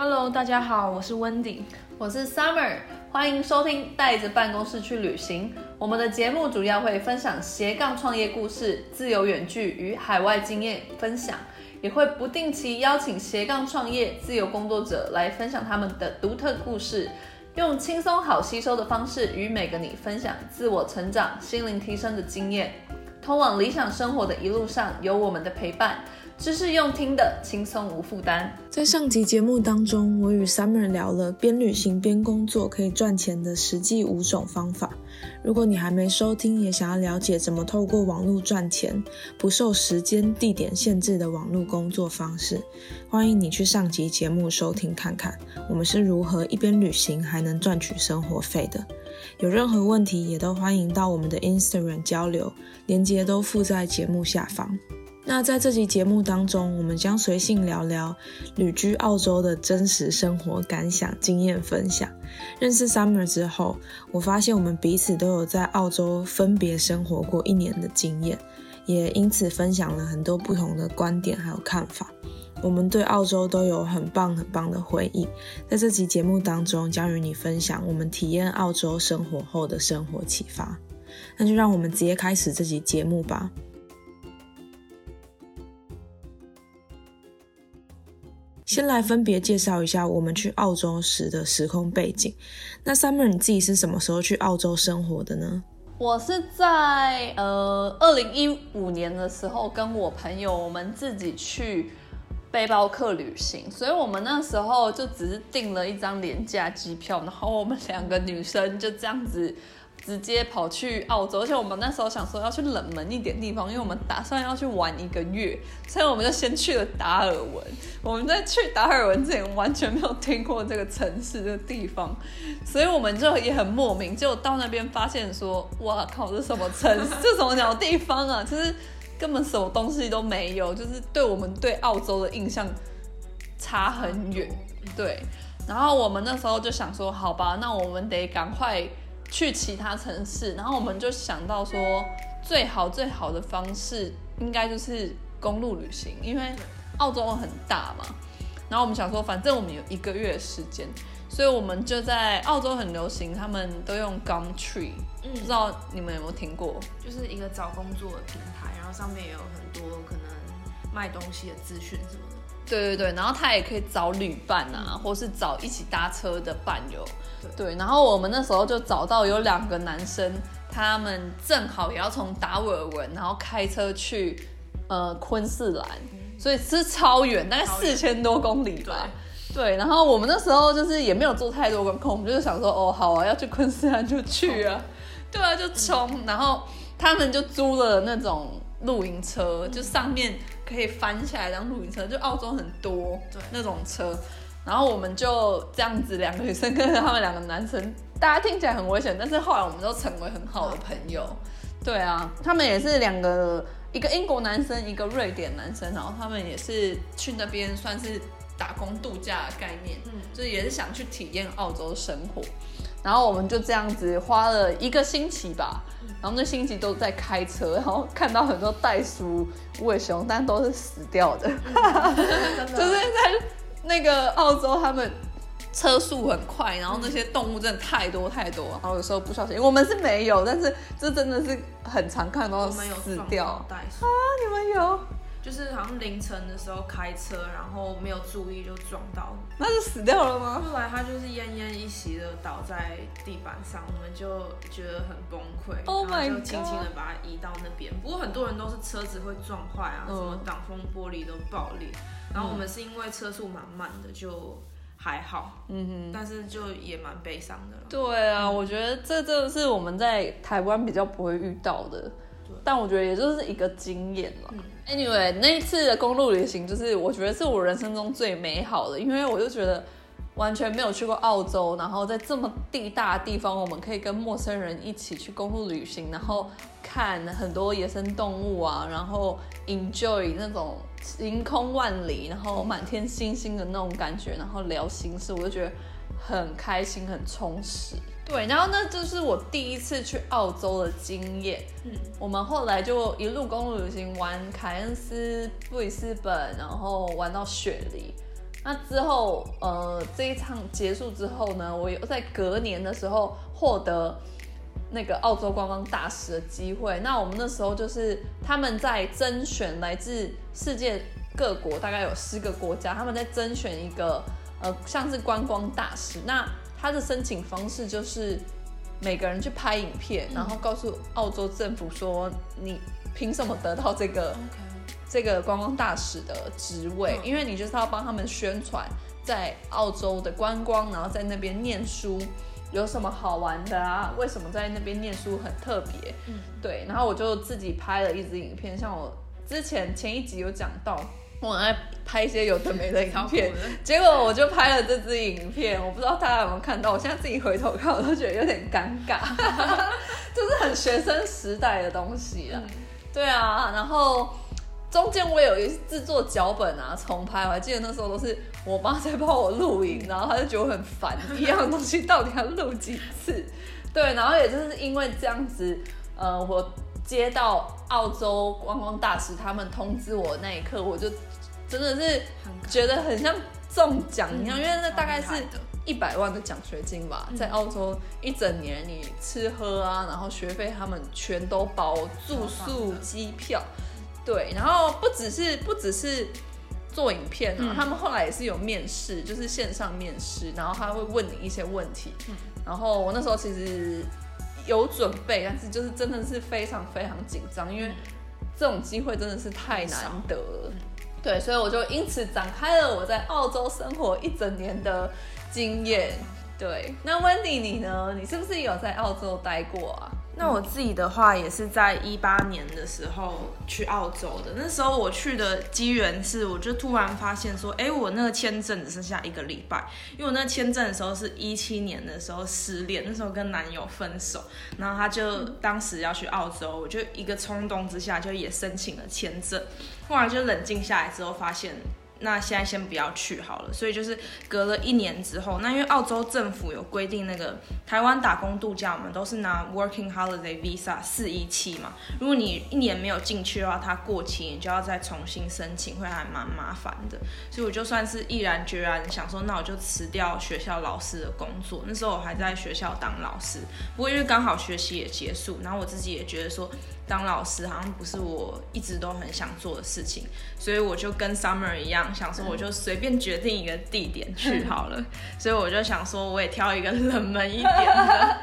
Hello，大家好，我是 Wendy，我是 Summer，欢迎收听带着办公室去旅行。我们的节目主要会分享斜杠创业故事、自由远距与海外经验分享，也会不定期邀请斜杠创业、自由工作者来分享他们的独特故事，用轻松好吸收的方式与每个你分享自我成长、心灵提升的经验。通往理想生活的一路上，有我们的陪伴。知识用听的，轻松无负担。在上集节目当中，我与 Summer 聊了边旅行边工作可以赚钱的实际五种方法。如果你还没收听，也想要了解怎么透过网络赚钱，不受时间、地点限制的网络工作方式，欢迎你去上集节目收听看看，我们是如何一边旅行还能赚取生活费的。有任何问题，也都欢迎到我们的 Instagram 交流，连接都附在节目下方。那在这集节目当中，我们将随性聊聊旅居澳洲的真实生活感想、经验分享。认识 Summer 之后，我发现我们彼此都有在澳洲分别生活过一年的经验，也因此分享了很多不同的观点还有看法。我们对澳洲都有很棒很棒的回忆。在这集节目当中，将与你分享我们体验澳洲生活后的生活启发。那就让我们直接开始这集节目吧。先来分别介绍一下我们去澳洲时的时空背景。那 Summer，你自己是什么时候去澳洲生活的呢？我是在呃二零一五年的时候，跟我朋友我们自己去背包客旅行，所以我们那时候就只是订了一张廉价机票，然后我们两个女生就这样子。直接跑去澳洲，而且我们那时候想说要去冷门一点地方，因为我们打算要去玩一个月，所以我们就先去了达尔文。我们在去达尔文之前完全没有听过这个城市的地方，所以我们就也很莫名，就到那边发现说，哇靠，这什么城市？这什么鸟地方啊？其实根本什么东西都没有，就是对我们对澳洲的印象差很远。对，然后我们那时候就想说，好吧，那我们得赶快。去其他城市，然后我们就想到说，最好最好的方式应该就是公路旅行，因为澳洲很大嘛。然后我们想说，反正我们有一个月的时间，所以我们就在澳洲很流行，他们都用 Gumtree，嗯不知道你们有没有听过？就是一个找工作的平台，然后上面也有很多可能卖东西的资讯什么的。对对对，然后他也可以找旅伴啊，或是找一起搭车的伴游。对，然后我们那时候就找到有两个男生，他们正好也要从达尔文，然后开车去呃昆士兰，所以是超远，大概四千多公里吧。对，然后我们那时候就是也没有做太多功课，我们就是想说，哦，好啊，要去昆士兰就去啊。对啊，就冲，然后他们就租了那种露营车，就上面。可以翻起来当露营车，就澳洲很多那种车，然后我们就这样子，两个女生跟着他们两个男生，大家听起来很危险，但是后来我们都成为很好的朋友。对啊，他们也是两个，一个英国男生，一个瑞典男生，然后他们也是去那边算是打工度假的概念，嗯，就是也是想去体验澳洲生活。然后我们就这样子花了一个星期吧，然后那星期都在开车，然后看到很多袋鼠、无尾熊，但都是死掉的，就是在那个澳洲，他们车速很快，然后那些动物真的太多太多，然后有时候不小心，我们是没有，但是这真的是很常看到死掉。啊，你们有。就是好像凌晨的时候开车，然后没有注意就撞到，那就死掉了吗？后来他就是奄奄一息的倒在地板上，我们就觉得很崩溃，然后就轻轻的把他移到那边。不过很多人都是车子会撞坏啊，什么挡风玻璃都爆裂，然后我们是因为车速蛮慢的，就还好，嗯哼，但是就也蛮悲伤的。对啊，我觉得这真的是我们在台湾比较不会遇到的。但我觉得也就是一个经验了。Anyway，那一次的公路旅行，就是我觉得是我人生中最美好的，因为我就觉得完全没有去过澳洲，然后在这么地大的地方，我们可以跟陌生人一起去公路旅行，然后看很多野生动物啊，然后 enjoy 那种晴空万里，然后满天星星的那种感觉，然后聊心事，我就觉得很开心，很充实。对，然后那就是我第一次去澳洲的经验。嗯，我们后来就一路公路旅行，玩凯恩斯、布里斯本，然后玩到雪梨，那之后，呃，这一场结束之后呢，我有在隔年的时候获得那个澳洲观光大使的机会。那我们那时候就是他们在甄选来自世界各国，大概有十个国家，他们在甄选一个呃像是观光大使。那他的申请方式就是每个人去拍影片，然后告诉澳洲政府说你凭什么得到这个。这个观光大使的职位，因为你就是要帮他们宣传在澳洲的观光，然后在那边念书有什么好玩的啊？为什么在那边念书很特别？嗯，对。然后我就自己拍了一支影片，像我之前前一集有讲到，我爱拍一些有的没的影片，结果我就拍了这支影片，我不知道大家有没有看到，我现在自己回头看，我都觉得有点尴尬，就是很学生时代的东西了。对啊，然后。中间我有一次制作脚本啊，重拍，我还记得那时候都是我妈在帮我录影，然后她就觉得我很烦，一样的东西到底要录几次？对，然后也就是因为这样子，呃，我接到澳洲观光大使他们通知我那一刻，我就真的是觉得很像中奖一样，因为那大概是一百万的奖学金吧，在澳洲一整年你吃喝啊，然后学费他们全都包，住宿、机票。对，然后不只是不只是做影片啊，他们后来也是有面试，就是线上面试，然后他会问你一些问题，然后我那时候其实有准备，但是就是真的是非常非常紧张，因为这种机会真的是太难得了。对，所以我就因此展开了我在澳洲生活一整年的经验。对，那 Wendy 你呢？你是不是有在澳洲待过啊？那我自己的话，也是在一八年的时候去澳洲的。那时候我去的机缘是，我就突然发现说，哎，我那个签证只剩下一个礼拜。因为我那签证的时候是一七年的时候失恋，那时候跟男友分手，然后他就当时要去澳洲，我就一个冲动之下就也申请了签证。后来就冷静下来之后，发现。那现在先不要去好了，所以就是隔了一年之后，那因为澳洲政府有规定，那个台湾打工度假，我们都是拿 Working Holiday Visa 四一七嘛。如果你一年没有进去的话，它过期，你就要再重新申请，会还蛮麻烦的。所以我就算是毅然决然想说，那我就辞掉学校老师的工作。那时候我还在学校当老师，不过因为刚好学习也结束，然后我自己也觉得说。当老师好像不是我一直都很想做的事情，所以我就跟 Summer 一样，想说我就随便决定一个地点去好了。所以我就想说，我也挑一个冷门一点的。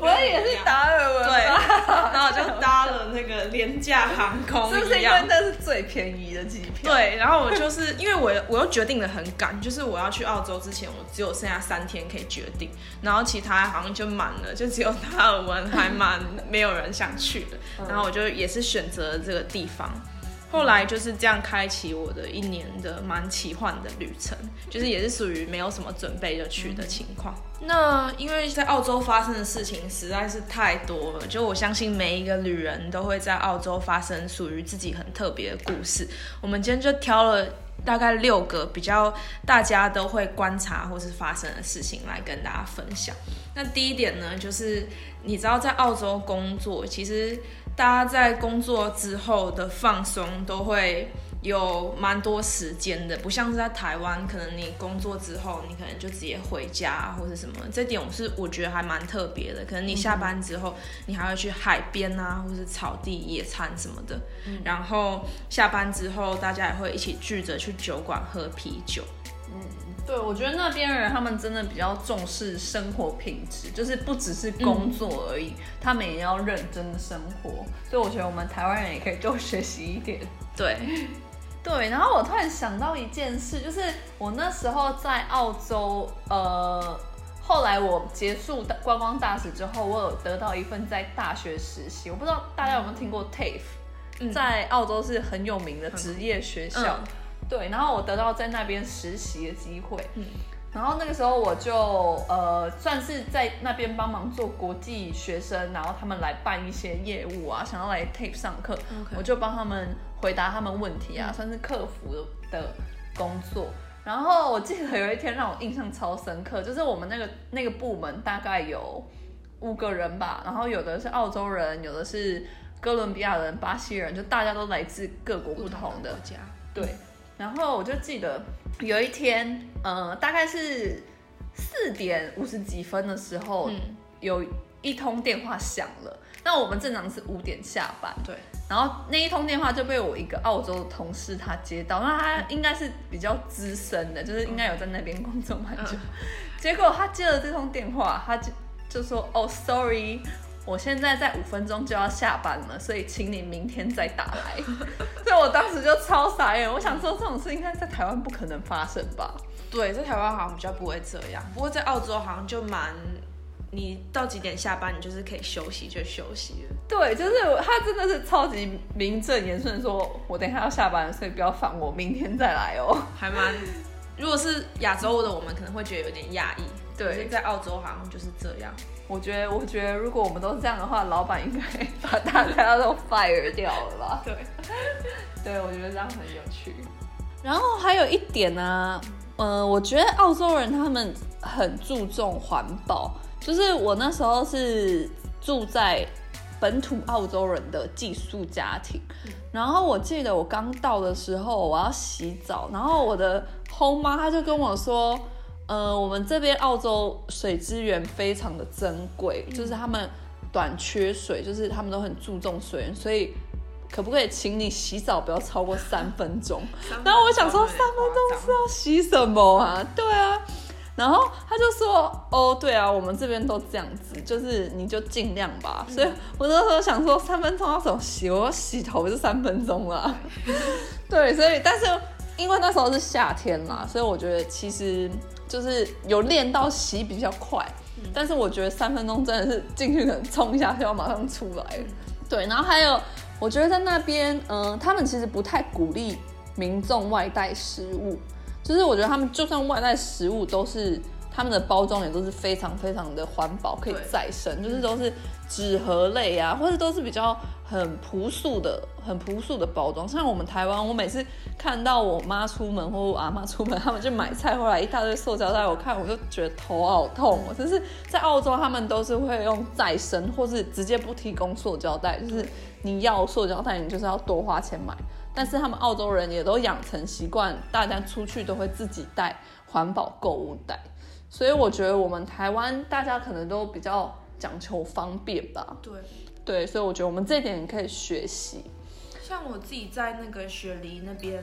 我也是达尔文，对，然后就搭了那个廉价航空，是不是？因为那是最便宜的机票？对，然后我就是 因为我我又决定的很赶，就是我要去澳洲之前，我只有剩下三天可以决定，然后其他好像就满了，就只有达尔文还蛮没有人想去的。然后我就也是选择了这个地方，后来就是这样开启我的一年的蛮奇幻的旅程，就是也是属于没有什么准备就去的情况。那因为在澳洲发生的事情实在是太多了，就我相信每一个旅人都会在澳洲发生属于自己很特别的故事。我们今天就挑了大概六个比较大家都会观察或是发生的事情来跟大家分享。那第一点呢，就是你知道在澳洲工作，其实。大家在工作之后的放松都会有蛮多时间的，不像是在台湾，可能你工作之后，你可能就直接回家或者什么。这点我是我觉得还蛮特别的，可能你下班之后，你还会去海边啊，或是草地野餐什么的。然后下班之后，大家也会一起聚着去酒馆喝啤酒。对，我觉得那边人他们真的比较重视生活品质，就是不只是工作而已，他们也要认真的生活。所以我觉得我们台湾人也可以多学习一点。对，对。然后我突然想到一件事，就是我那时候在澳洲，呃，后来我结束观光大使之后，我有得到一份在大学实习。我不知道大家有没有听过 TAFE，在澳洲是很有名的职业学校。对，然后我得到在那边实习的机会，嗯，然后那个时候我就呃算是在那边帮忙做国际学生，然后他们来办一些业务啊，想要来 tape 上课，我就帮他们回答他们问题啊，算是客服的工作。然后我记得有一天让我印象超深刻，就是我们那个那个部门大概有五个人吧，然后有的是澳洲人，有的是哥伦比亚人、巴西人，就大家都来自各国不同的国家，对。然后我就记得有一天，呃，大概是四点五十几分的时候，有一通电话响了。那我们正常是五点下班，对。然后那一通电话就被我一个澳洲的同事他接到，那他应该是比较资深的，就是应该有在那边工作蛮久。结果他接了这通电话，他就就说：“哦，sorry，我现在在五分钟就要下班了，所以请你明天再打来。”所以我当时就超傻眼，我想说这种事应该在台湾不可能发生吧？对，在台湾好像比较不会这样，不过在澳洲好像就蛮。你到几点下班？你就是可以休息就休息了。对，就是他真的是超级名正言顺说，我等一下要下班，所以不要烦我，明天再来哦。还蛮，如果是亚洲的，我们可能会觉得有点讶异。对，在澳洲好像就是这样。我觉得，我觉得如果我们都是这样的话，老板应该把大家都 fire 掉了吧？对，对，我觉得这样很有趣。然后还有一点呢，嗯，我觉得澳洲人他们很注重环保。就是我那时候是住在本土澳洲人的寄宿家庭，然后我记得我刚到的时候我要洗澡，然后我的后妈她就跟我说，呃，我们这边澳洲水资源非常的珍贵，就是他们短缺水，就是他们都很注重水源，所以可不可以请你洗澡不要超过三分钟？然后我想说三分钟是要洗什么啊？对啊。然后他就说：“哦，对啊，我们这边都这样子，就是你就尽量吧。”所以我那时候想说，三分钟要怎么洗？我洗头就三分钟了。对，所以但是因为那时候是夏天嘛，所以我觉得其实就是有练到洗比较快。但是我觉得三分钟真的是进去可能冲一下就要马上出来。对，然后还有我觉得在那边，嗯，他们其实不太鼓励民众外带食物。就是我觉得他们就算外带食物，都是他们的包装也都是非常非常的环保，可以再生，就是都是纸盒类啊，或者都是比较很朴素的、很朴素的包装。像我们台湾，我每次看到我妈出门或我阿妈出门，他们就买菜回来一大堆塑胶袋，我看我就觉得头好痛哦。就是在澳洲，他们都是会用再生，或是直接不提供塑胶袋，就是你要塑胶袋，你就是要多花钱买。但是他们澳洲人也都养成习惯，大家出去都会自己带环保购物袋，所以我觉得我们台湾大家可能都比较讲求方便吧。对，对，所以我觉得我们这点可以学习。像我自己在那个雪梨那边。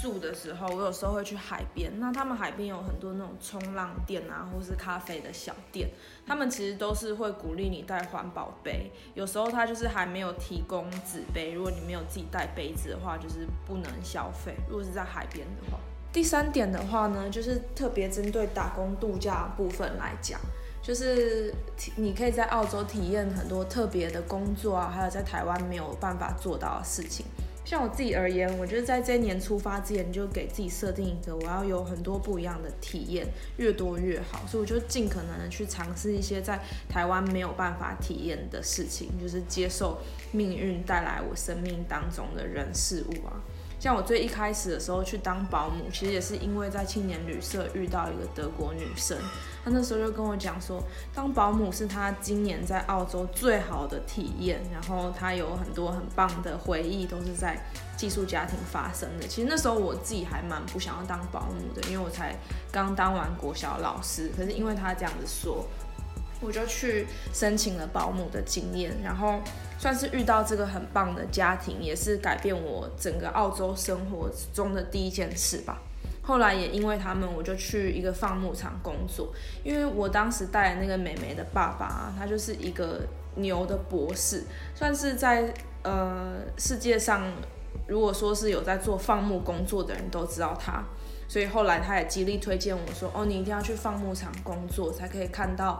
住的时候，我有时候会去海边。那他们海边有很多那种冲浪店啊，或是咖啡的小店，他们其实都是会鼓励你带环保杯。有时候他就是还没有提供纸杯，如果你没有自己带杯子的话，就是不能消费。如果是在海边的话，第三点的话呢，就是特别针对打工度假部分来讲，就是你可以在澳洲体验很多特别的工作啊，还有在台湾没有办法做到的事情。像我自己而言，我觉得在这一年出发之前，就给自己设定一个，我要有很多不一样的体验，越多越好。所以我就尽可能的去尝试一些在台湾没有办法体验的事情，就是接受命运带来我生命当中的人事物啊。像我最一开始的时候去当保姆，其实也是因为在青年旅社遇到一个德国女生，她那时候就跟我讲说，当保姆是她今年在澳洲最好的体验，然后她有很多很棒的回忆都是在寄宿家庭发生的。其实那时候我自己还蛮不想要当保姆的，因为我才刚当完国小老师，可是因为她这样子说。我就去申请了保姆的经验，然后算是遇到这个很棒的家庭，也是改变我整个澳洲生活中的第一件事吧。后来也因为他们，我就去一个放牧场工作，因为我当时带那个美眉的爸爸，他就是一个牛的博士，算是在呃世界上，如果说是有在做放牧工作的人都知道他，所以后来他也极力推荐我说，哦，你一定要去放牧场工作，才可以看到。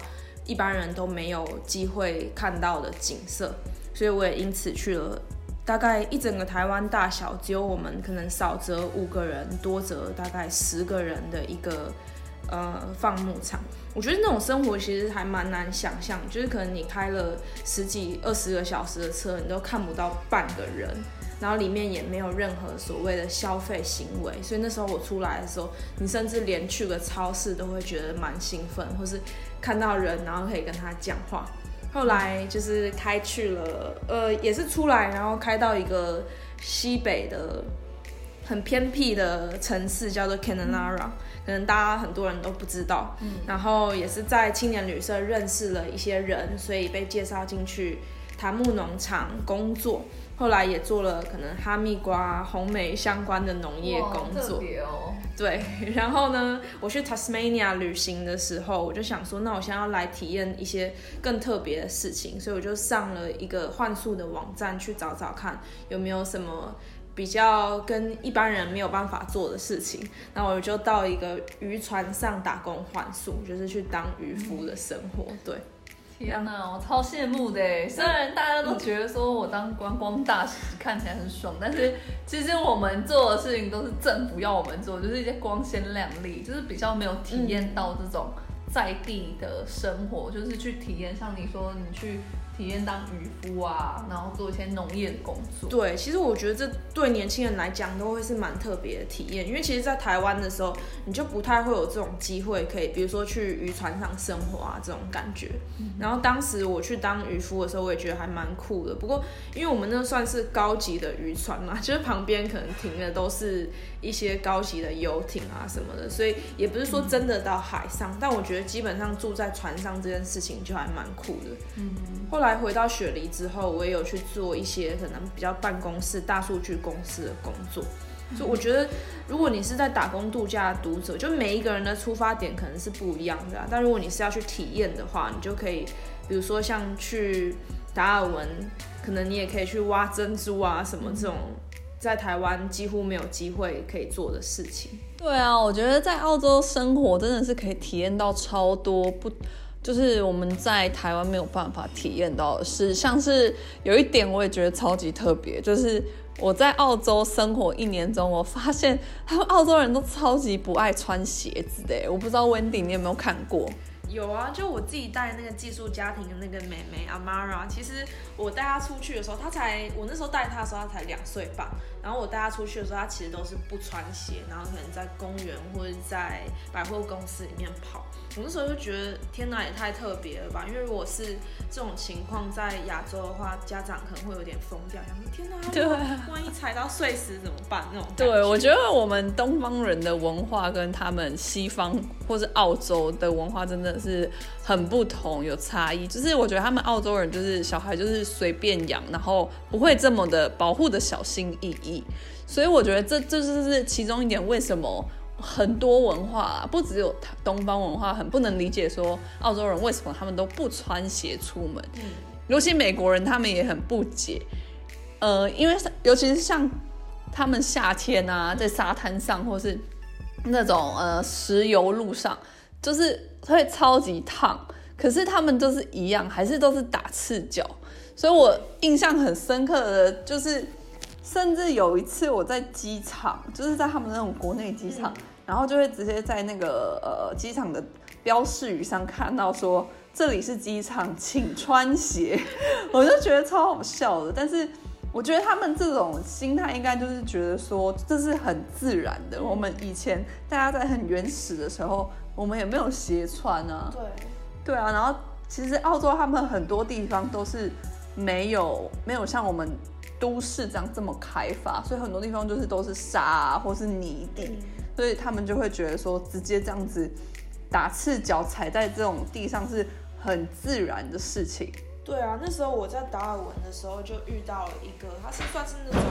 一般人都没有机会看到的景色，所以我也因此去了大概一整个台湾大小，只有我们可能少则五个人，多则大概十个人的一个呃放牧场。我觉得那种生活其实还蛮难想象，就是可能你开了十几二十个小时的车，你都看不到半个人。然后里面也没有任何所谓的消费行为，所以那时候我出来的时候，你甚至连去个超市都会觉得蛮兴奋，或是看到人然后可以跟他讲话。后来就是开去了，呃，也是出来，然后开到一个西北的很偏僻的城市，叫做 Cananara，可能大家很多人都不知道。嗯，然后也是在青年旅社认识了一些人，所以被介绍进去檀木农场工作。后来也做了可能哈密瓜、红莓相关的农业工作。哦。对，然后呢，我去 Tasmania 旅行的时候，我就想说，那我想要来体验一些更特别的事情，所以我就上了一个换宿的网站去找找看有没有什么比较跟一般人没有办法做的事情。那我就到一个渔船上打工换宿，就是去当渔夫的生活。对。天哪，我超羡慕的！虽然大家都觉得说我当观光大使看起来很爽，但是其实我们做的事情都是政府要我们做，就是一些光鲜亮丽，就是比较没有体验到这种在地的生活，就是去体验，像你说你去。体验当渔夫啊，然后做一些农业的工作。对，其实我觉得这对年轻人来讲都会是蛮特别的体验，因为其实，在台湾的时候，你就不太会有这种机会，可以比如说去渔船上生活啊这种感觉。然后当时我去当渔夫的时候，我也觉得还蛮酷的。不过，因为我们那算是高级的渔船嘛，就是旁边可能停的都是一些高级的游艇啊什么的，所以也不是说真的到海上。但我觉得基本上住在船上这件事情就还蛮酷的。嗯，后来。回到雪梨之后，我也有去做一些可能比较办公室、大数据公司的工作。所以我觉得，如果你是在打工度假的读者，就每一个人的出发点可能是不一样的。但如果你是要去体验的话，你就可以，比如说像去达尔文，可能你也可以去挖珍珠啊，什么这种在台湾几乎没有机会可以做的事情。对啊，我觉得在澳洲生活真的是可以体验到超多不。就是我们在台湾没有办法体验到的是，像是有一点我也觉得超级特别，就是我在澳洲生活一年中，我发现他们澳洲人都超级不爱穿鞋子的，我不知道 Wendy 你有没有看过？有啊，就我自己带那个寄宿家庭的那个妹妹 Amara，其实我带她出去的时候，她才我那时候带她的时候，她才两岁半。然后我带她出去的时候，她其实都是不穿鞋，然后可能在公园或者在百货公司里面跑。我那时候就觉得，天哪，也太特别了吧！因为如果是这种情况在亚洲的话，家长可能会有点疯掉，想说天哪，对，万一踩到碎石怎么办？那种。对，我觉得我们东方人的文化跟他们西方或是澳洲的文化真的是很不同，有差异。就是我觉得他们澳洲人就是小孩就是随便养，然后不会这么的保护的小心翼翼。所以我觉得这这就是其中一点，为什么？很多文化，不只有东方文化，很不能理解说澳洲人为什么他们都不穿鞋出门。嗯，尤其美国人他们也很不解。呃，因为尤其是像他们夏天啊，在沙滩上或是那种呃石油路上，就是会超级烫，可是他们都是一样，还是都是打赤脚。所以我印象很深刻的就是，甚至有一次我在机场，就是在他们那种国内机场。然后就会直接在那个呃机场的标示语上看到说这里是机场，请穿鞋。我就觉得超好笑的。但是我觉得他们这种心态应该就是觉得说这是很自然的。我们以前大家在很原始的时候，我们也没有鞋穿啊。对，对啊。然后其实澳洲他们很多地方都是没有没有像我们都市这样这么开发，所以很多地方就是都是沙啊，或是泥地。所以他们就会觉得说，直接这样子打赤脚踩在这种地上是很自然的事情。对啊，那时候我在达尔文的时候就遇到了一个，他是算是那种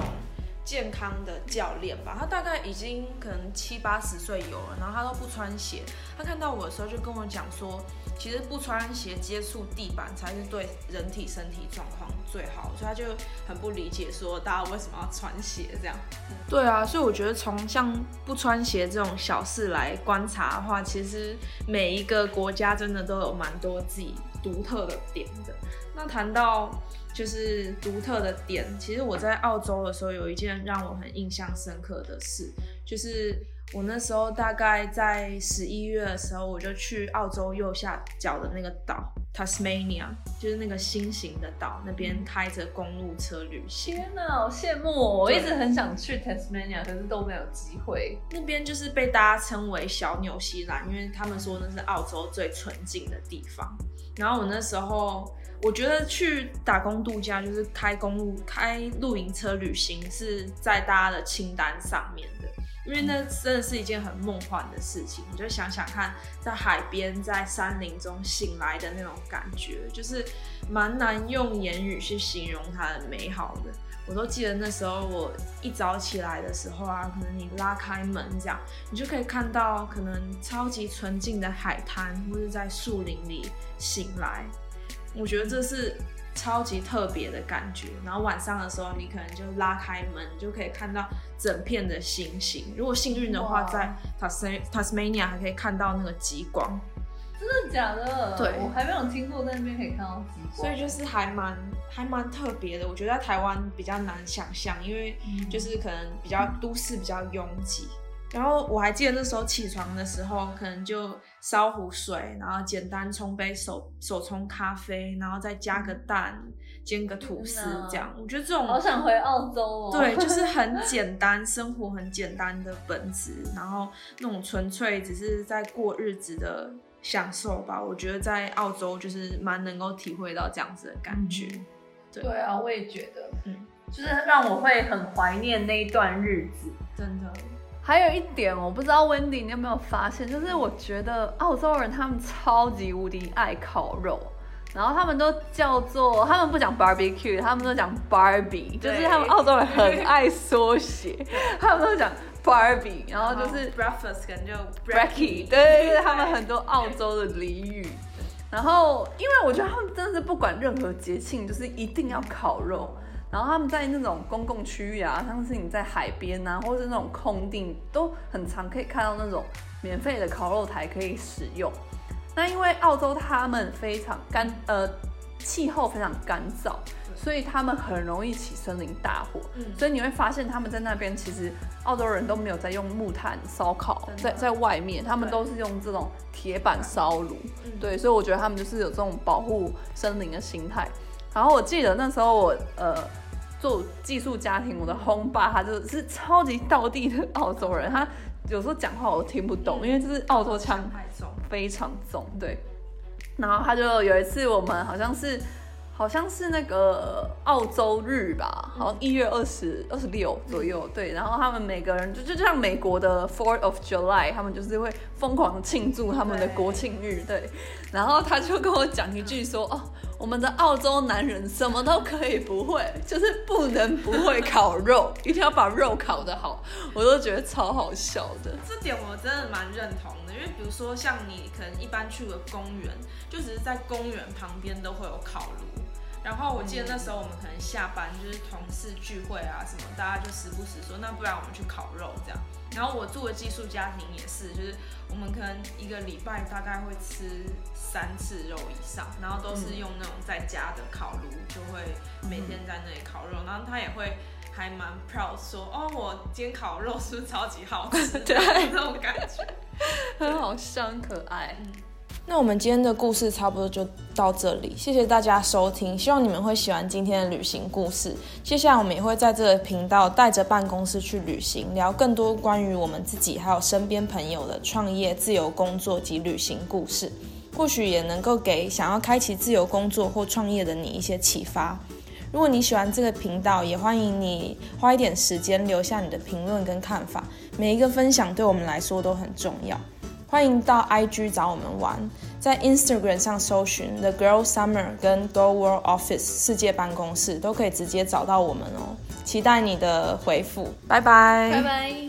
健康的教练吧，他大概已经可能七八十岁有了，然后他都不穿鞋。他看到我的时候就跟我讲说。其实不穿鞋接触地板才是对人体身体状况最好，所以他就很不理解说大家为什么要穿鞋这样。对啊，所以我觉得从像不穿鞋这种小事来观察的话，其实每一个国家真的都有蛮多自己独特的点的。那谈到就是独特的点，其实我在澳洲的时候有一件让我很印象深刻的事，就是我那时候大概在十一月的时候，我就去澳洲右下角的那个岛 Tasmania，就是那个新型的岛，那边开着公路车旅行。天哪，好羡慕哦！我一直很想去 Tasmania，可是都没有机会。那边就是被大家称为小纽西兰，因为他们说那是澳洲最纯净的地方。然后我那时候。我觉得去打工度假就是开公路、开露营车旅行是在大家的清单上面的，因为那真的是一件很梦幻的事情。你就想想看，在海边、在山林中醒来的那种感觉，就是蛮难用言语去形容它的美好的。我都记得那时候我一早起来的时候啊，可能你拉开门这样，你就可以看到可能超级纯净的海滩，或者在树林里醒来。我觉得这是超级特别的感觉。然后晚上的时候，你可能就拉开门，就可以看到整片的星星。如果幸运的话，在 Tasmania 还可以看到那个极光。真的假的？对，我还没有听过在那边可以看到极光。所以就是还蛮还蛮特别的。我觉得在台湾比较难想象，因为就是可能比较都市比较拥挤。然后我还记得那时候起床的时候，可能就烧壶水，然后简单冲杯手手冲咖啡，然后再加个蛋，煎个吐司，这样。我觉得这种好想回澳洲哦。对，就是很 简单，生活很简单的本质，然后那种纯粹只是在过日子的享受吧。我觉得在澳洲就是蛮能够体会到这样子的感觉。对啊，我也觉得，嗯，就是让我会很怀念那一段日子，真的。还有一点，我不知道 Wendy 你有没有发现，就是我觉得澳洲人他们超级无敌爱烤肉，然后他们都叫做，他们不讲 barbecue，他们都讲 Barbie，就是他们澳洲人很爱缩写，他们都讲 Barbie，然后就是 breakfast 跟就 breaky，对对对，他们很多澳洲的俚语，然后因为我觉得他们真的是不管任何节庆，就是一定要烤肉。然后他们在那种公共区域啊，像是你在海边啊，或者是那种空地，都很常可以看到那种免费的烤肉台可以使用。那因为澳洲他们非常干，呃，气候非常干燥，所以他们很容易起森林大火。嗯，所以你会发现他们在那边其实澳洲人都没有在用木炭烧烤，在在外面，他们都是用这种铁板烧炉。对，所以我觉得他们就是有这种保护森林的心态。然后我记得那时候我呃做寄宿家庭，我的轰爸他就是超级道地的澳洲人，他有时候讲话我都听不懂，因为就是澳洲腔非常重，对。然后他就有一次我们好像是。好像是那个澳洲日吧，好像一月二十二十六左右，对。然后他们每个人就就像美国的 Fourth of July，他们就是会疯狂庆祝他们的国庆日，对。然后他就跟我讲一句说：“哦，我们的澳洲男人什么都可以不会，就是不能不会烤肉，一定要把肉烤得好。”我都觉得超好笑的。这点我真的蛮认同的，因为比如说像你可能一般去个公园，就只是在公园旁边都会有烤炉。然后我记得那时候我们可能下班就是同事聚会啊什么，大家就时不时说，那不然我们去烤肉这样。然后我住的寄宿家庭也是，就是我们可能一个礼拜大概会吃三次肉以上，然后都是用那种在家的烤炉，就会每天在那里烤肉。然后他也会还蛮 proud 说，哦，我今天烤肉是不是超级好吃？对，那种感觉很好笑，很可爱。那我们今天的故事差不多就到这里，谢谢大家收听，希望你们会喜欢今天的旅行故事。接下来我们也会在这个频道带着办公室去旅行，聊更多关于我们自己还有身边朋友的创业、自由工作及旅行故事，或许也能够给想要开启自由工作或创业的你一些启发。如果你喜欢这个频道，也欢迎你花一点时间留下你的评论跟看法，每一个分享对我们来说都很重要。欢迎到 IG 找我们玩，在 Instagram 上搜寻 The Girl Summer 跟 Go World Office 世界办公室，都可以直接找到我们哦。期待你的回复，拜拜，拜拜。